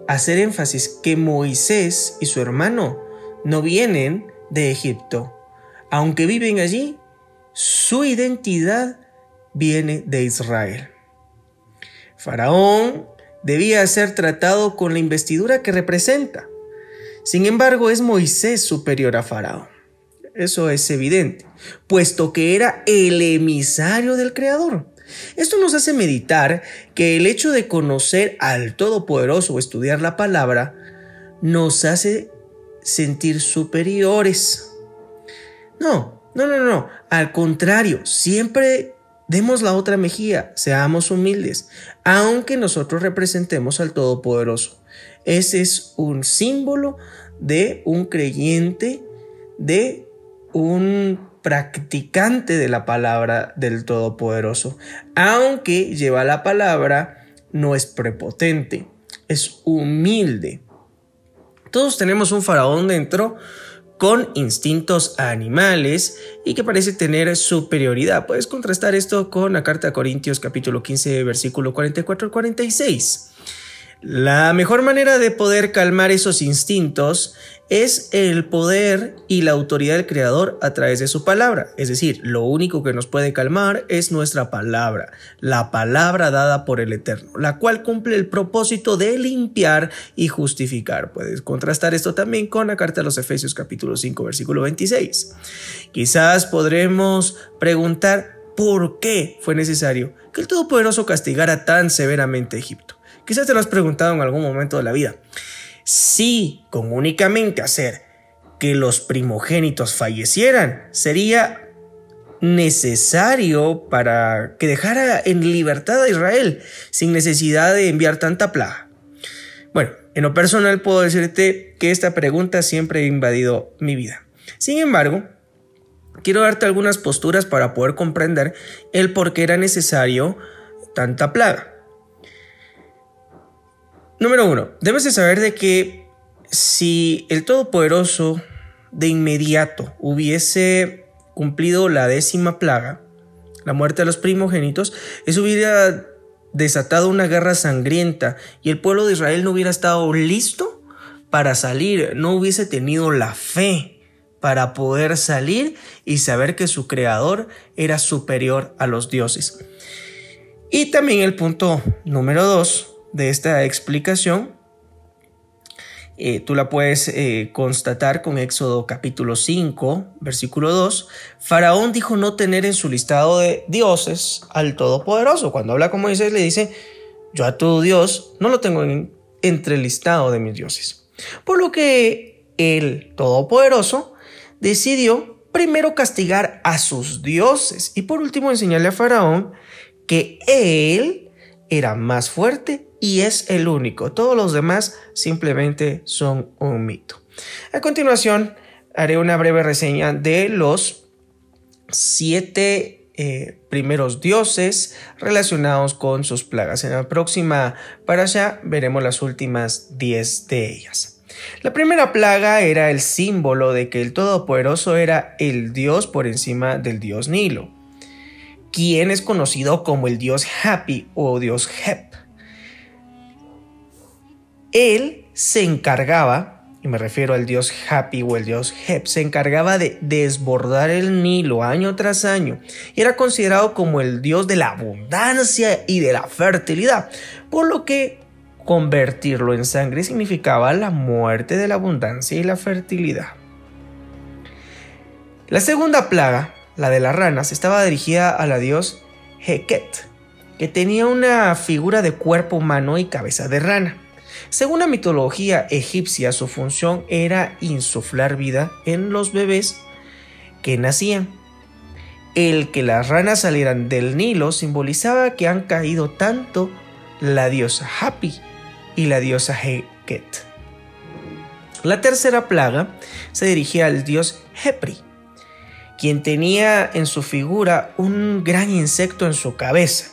hacer énfasis que Moisés y su hermano no vienen de Egipto. Aunque viven allí, su identidad viene de Israel. Faraón debía ser tratado con la investidura que representa. Sin embargo, es Moisés superior a Faraón. Eso es evidente, puesto que era el emisario del Creador. Esto nos hace meditar que el hecho de conocer al Todopoderoso o estudiar la palabra nos hace sentir superiores. No, no, no, no. Al contrario, siempre demos la otra mejilla, seamos humildes, aunque nosotros representemos al Todopoderoso. Ese es un símbolo de un creyente, de un practicante de la palabra del Todopoderoso, aunque lleva la palabra, no es prepotente, es humilde. Todos tenemos un faraón dentro con instintos animales y que parece tener superioridad. Puedes contrastar esto con la carta a Corintios capítulo 15 versículo 44 al 46. La mejor manera de poder calmar esos instintos es el poder y la autoridad del Creador a través de su palabra. Es decir, lo único que nos puede calmar es nuestra palabra, la palabra dada por el Eterno, la cual cumple el propósito de limpiar y justificar. Puedes contrastar esto también con la carta a los Efesios capítulo 5 versículo 26. Quizás podremos preguntar por qué fue necesario que el Todopoderoso castigara tan severamente a Egipto. Quizás te lo has preguntado en algún momento de la vida. Si con únicamente hacer que los primogénitos fallecieran, sería necesario para que dejara en libertad a Israel sin necesidad de enviar tanta plaga. Bueno, en lo personal puedo decirte que esta pregunta siempre ha invadido mi vida. Sin embargo, quiero darte algunas posturas para poder comprender el por qué era necesario tanta plaga. Número uno, debes de saber de que si el Todopoderoso de inmediato hubiese cumplido la décima plaga, la muerte de los primogénitos, eso hubiera desatado una guerra sangrienta y el pueblo de Israel no hubiera estado listo para salir, no hubiese tenido la fe para poder salir y saber que su creador era superior a los dioses. Y también el punto número dos, de esta explicación, eh, tú la puedes eh, constatar con Éxodo capítulo 5, versículo 2. Faraón dijo no tener en su listado de dioses al Todopoderoso. Cuando habla con Moisés le dice, yo a tu Dios no lo tengo entre el listado de mis dioses. Por lo que el Todopoderoso decidió primero castigar a sus dioses y por último enseñarle a Faraón que él era más fuerte y es el único. Todos los demás simplemente son un mito. A continuación, haré una breve reseña de los siete eh, primeros dioses relacionados con sus plagas. En la próxima para allá veremos las últimas diez de ellas. La primera plaga era el símbolo de que el Todopoderoso era el dios por encima del dios Nilo, quien es conocido como el dios Happy o dios Hep él se encargaba, y me refiero al dios Happy o el dios Hep, se encargaba de desbordar el Nilo año tras año y era considerado como el dios de la abundancia y de la fertilidad, por lo que convertirlo en sangre significaba la muerte de la abundancia y la fertilidad. La segunda plaga, la de las ranas, estaba dirigida a la dios Heket, que tenía una figura de cuerpo humano y cabeza de rana. Según la mitología egipcia, su función era insuflar vida en los bebés que nacían. El que las ranas salieran del Nilo simbolizaba que han caído tanto la diosa Hapi y la diosa Heket. La tercera plaga se dirigía al dios Hepri, quien tenía en su figura un gran insecto en su cabeza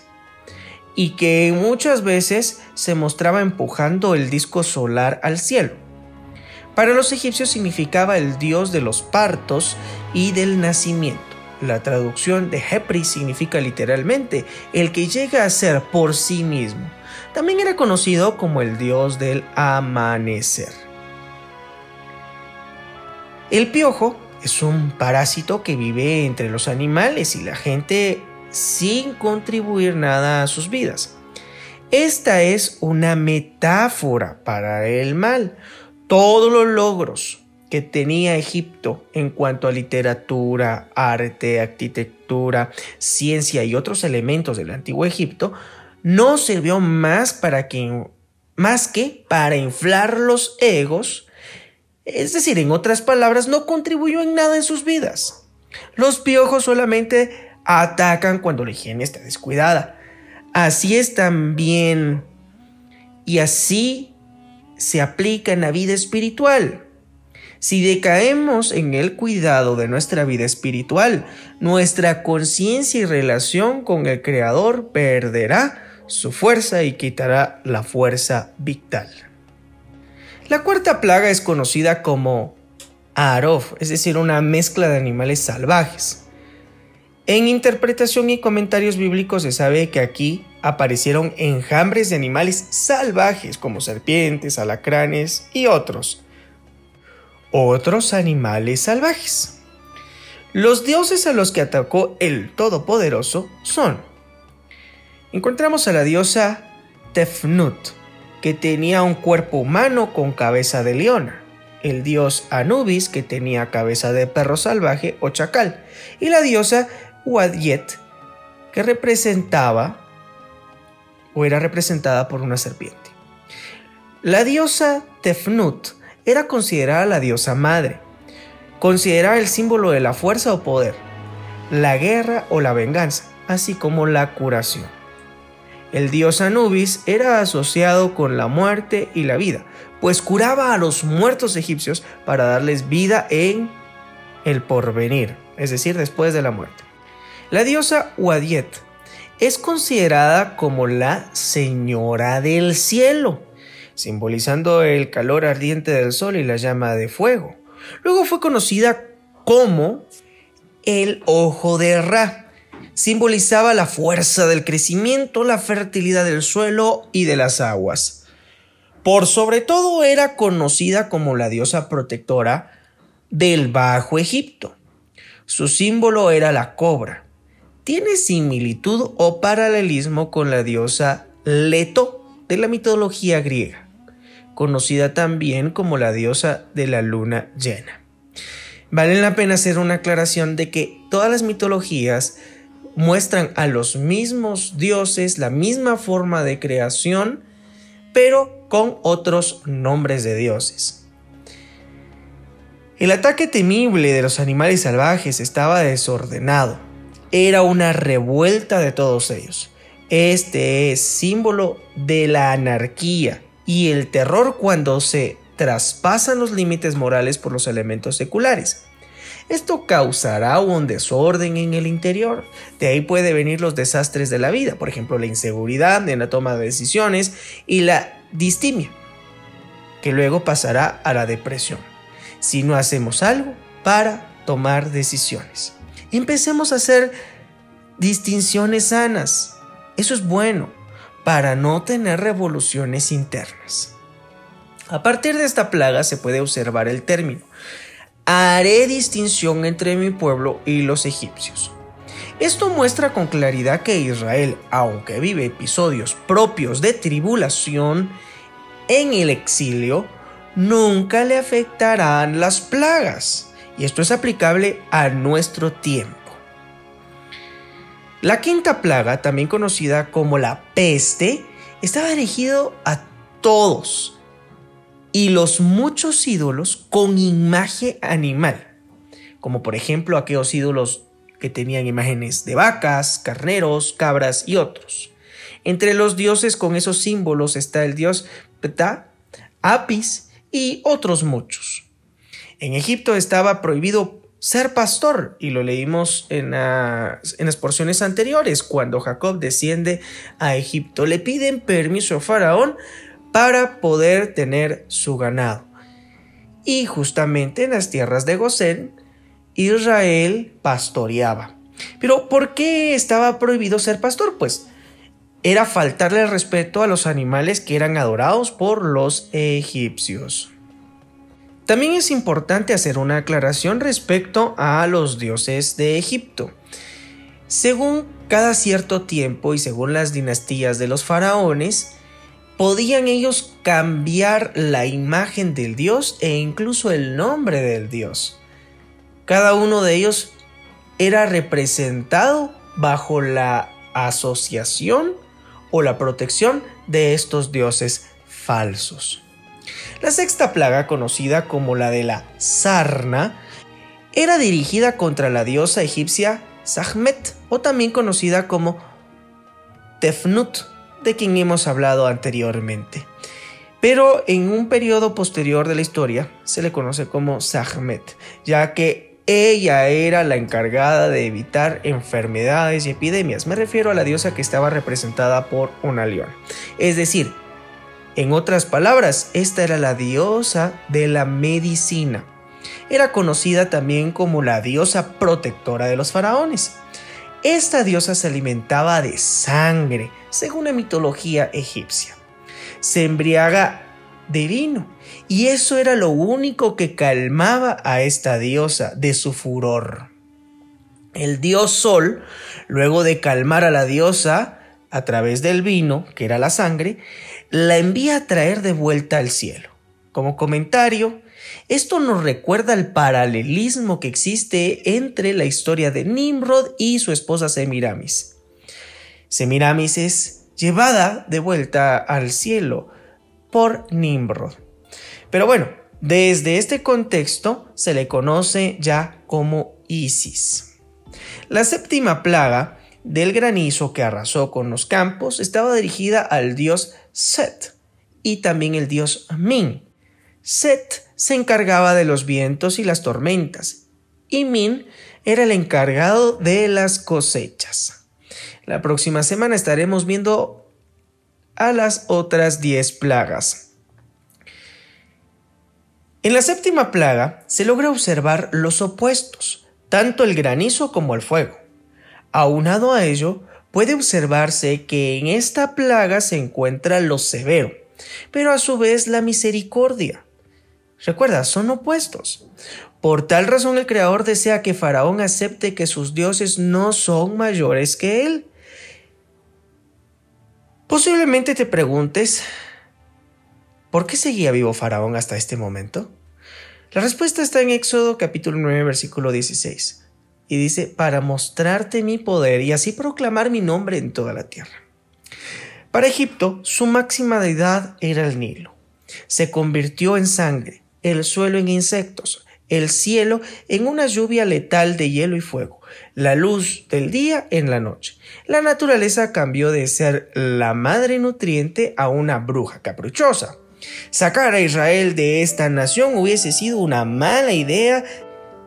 y que muchas veces se mostraba empujando el disco solar al cielo. Para los egipcios significaba el dios de los partos y del nacimiento. La traducción de Hepri significa literalmente el que llega a ser por sí mismo. También era conocido como el dios del amanecer. El piojo es un parásito que vive entre los animales y la gente sin contribuir nada a sus vidas. Esta es una metáfora para el mal. Todos los logros que tenía Egipto en cuanto a literatura, arte, arquitectura, ciencia y otros elementos del antiguo Egipto no sirvió más para que más que para inflar los egos es decir, en otras palabras, no contribuyó en nada en sus vidas. Los piojos solamente atacan cuando la higiene está descuidada. Así es también y así se aplica en la vida espiritual. Si decaemos en el cuidado de nuestra vida espiritual, nuestra conciencia y relación con el Creador perderá su fuerza y quitará la fuerza vital. La cuarta plaga es conocida como Arof, es decir, una mezcla de animales salvajes. En interpretación y comentarios bíblicos se sabe que aquí aparecieron enjambres de animales salvajes como serpientes, alacranes y otros. Otros animales salvajes. Los dioses a los que atacó el Todopoderoso son. Encontramos a la diosa Tefnut, que tenía un cuerpo humano con cabeza de leona, el dios Anubis, que tenía cabeza de perro salvaje o chacal, y la diosa Wadiet, que representaba o era representada por una serpiente. La diosa Tefnut era considerada la diosa madre, considerada el símbolo de la fuerza o poder, la guerra o la venganza, así como la curación. El dios Anubis era asociado con la muerte y la vida, pues curaba a los muertos egipcios para darles vida en el porvenir, es decir, después de la muerte. La diosa Wadiet es considerada como la señora del cielo, simbolizando el calor ardiente del sol y la llama de fuego. Luego fue conocida como el ojo de Ra, simbolizaba la fuerza del crecimiento, la fertilidad del suelo y de las aguas. Por sobre todo era conocida como la diosa protectora del Bajo Egipto. Su símbolo era la cobra. Tiene similitud o paralelismo con la diosa Leto de la mitología griega, conocida también como la diosa de la luna llena. Vale la pena hacer una aclaración de que todas las mitologías muestran a los mismos dioses, la misma forma de creación, pero con otros nombres de dioses. El ataque temible de los animales salvajes estaba desordenado. Era una revuelta de todos ellos. Este es símbolo de la anarquía y el terror cuando se traspasan los límites morales por los elementos seculares. Esto causará un desorden en el interior. De ahí puede venir los desastres de la vida, por ejemplo, la inseguridad en la toma de decisiones y la distimia, que luego pasará a la depresión. Si no hacemos algo para tomar decisiones. Empecemos a hacer distinciones sanas. Eso es bueno para no tener revoluciones internas. A partir de esta plaga se puede observar el término haré distinción entre mi pueblo y los egipcios. Esto muestra con claridad que Israel, aunque vive episodios propios de tribulación en el exilio, nunca le afectarán las plagas Y esto es aplicable a nuestro tiempo. La quinta plaga, también conocida como la peste, estaba dirigido a todos y los muchos ídolos con imagen animal, como por ejemplo aquellos ídolos que tenían imágenes de vacas, carneros, cabras y otros. Entre los dioses con esos símbolos está el dios Ptah, Apis y otros muchos. En Egipto estaba prohibido ser pastor y lo leímos en, en, las porciones anteriores cuando Jacob desciende a Egipto. Le piden permiso a Faraón para poder tener su ganado. Y justamente en las tierras de Gosén, Israel pastoreaba. Pero ¿por qué estaba prohibido ser pastor? Pues era faltarle el respeto a los animales que eran adorados por los egipcios. También es importante hacer una aclaración respecto a los dioses de Egipto. Según cada cierto tiempo y según las dinastías de los faraones, podían ellos cambiar la imagen del dios e incluso el nombre del dios. Cada uno de ellos era representado bajo la asociación o la protección de estos dioses falsos. La sexta plaga, conocida como la de la sarna, era dirigida contra la diosa egipcia Sahmet, o también conocida como Tefnut, de quien hemos hablado anteriormente. Pero en un periodo posterior de la historia se le conoce como Sahmet, ya que ella era la encargada de evitar enfermedades y epidemias. Me refiero a la diosa que estaba representada por una leona. Es decir, en otras palabras, esta era la diosa de la medicina. Era conocida también como la diosa protectora de los faraones. Esta diosa se alimentaba de sangre, según la mitología egipcia. Se embriaga de vino, y eso era lo único que calmaba a esta diosa de su furor. El dios Sol, luego de calmar a la diosa a través del vino, que era la sangre, la envía a traer de vuelta al cielo. Como comentario, esto nos recuerda el paralelismo que existe entre la historia de Nimrod y su esposa Semiramis. Semiramis es llevada de vuelta al cielo por Nimrod. Pero bueno, desde este contexto se le conoce ya como Isis. La séptima plaga del granizo que arrasó con los campos estaba dirigida al dios Set y también el dios Min. Set se encargaba de los vientos y las tormentas y Min era el encargado de las cosechas. La próxima semana estaremos viendo a las otras 10 plagas. En la séptima plaga se logra observar los opuestos, tanto el granizo como el fuego. Aunado a ello, puede observarse que en esta plaga se encuentra lo severo, pero a su vez la misericordia. Recuerda, son opuestos. Por tal razón el Creador desea que Faraón acepte que sus dioses no son mayores que él. Posiblemente te preguntes, ¿por qué seguía vivo Faraón hasta este momento? La respuesta está en Éxodo capítulo 9 versículo 16 y dice, para mostrarte mi poder y así proclamar mi nombre en toda la tierra. Para Egipto, su máxima deidad era el Nilo. Se convirtió en sangre, el suelo en insectos, el cielo en una lluvia letal de hielo y fuego, la luz del día en la noche. La naturaleza cambió de ser la madre nutriente a una bruja caprichosa. Sacar a Israel de esta nación hubiese sido una mala idea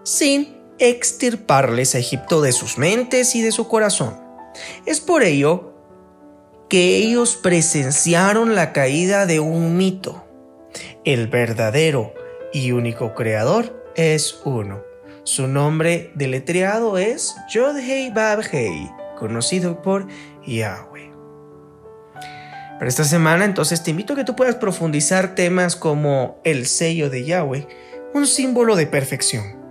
sin extirparles a Egipto de sus mentes y de su corazón. Es por ello que ellos presenciaron la caída de un mito. El verdadero y único creador es uno. Su nombre deletreado es Yod-Hei Bab-Hei, conocido por Yahweh. Para esta semana entonces te invito a que tú puedas profundizar temas como el sello de Yahweh, un símbolo de perfección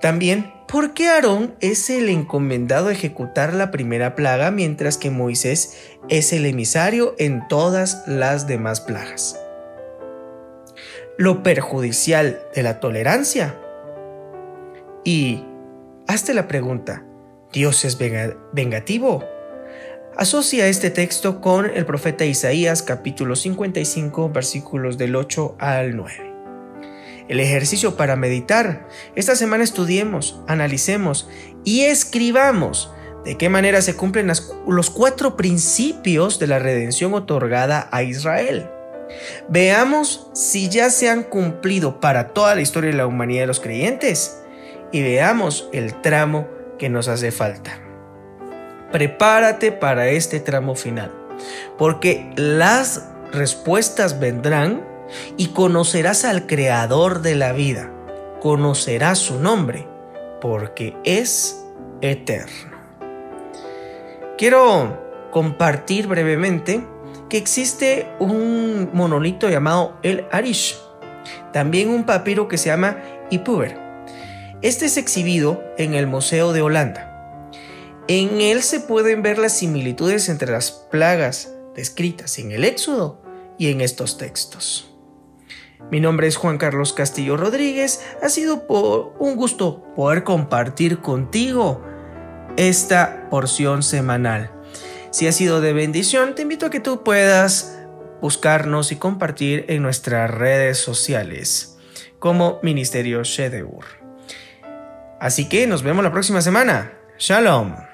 también, ¿por qué Aarón es el encomendado a ejecutar la primera plaga mientras que Moisés es el emisario en todas las demás plagas? Lo perjudicial de la tolerancia? Y hazte la pregunta, ¿Dios es vengativo? Asocia este texto con el profeta Isaías capítulo 55 versículos del 8 al 9. El ejercicio para meditar. Esta semana estudiemos, analicemos y escribamos de qué manera se cumplen los cuatro principios de la redención otorgada a Israel. Veamos si ya se han cumplido para toda la historia de la humanidad de los creyentes y veamos el tramo que nos hace falta. Prepárate para este tramo final, porque las respuestas vendrán y conocerás al Creador de la vida, conocerás su nombre, porque es eterno. Quiero compartir brevemente que existe un monolito llamado el Arish, también un papiro que se llama Ipuber. Este es exhibido en el Museo de Holanda. En él se pueden ver las similitudes entre las plagas descritas en el Éxodo y en estos textos. Mi nombre es Juan Carlos Castillo Rodríguez. Ha sido por un gusto poder compartir contigo esta porción semanal. Si ha sido de bendición, te invito a que tú puedas buscarnos y compartir en nuestras redes sociales como Ministerio Shedeur. Así que nos vemos la próxima semana. Shalom.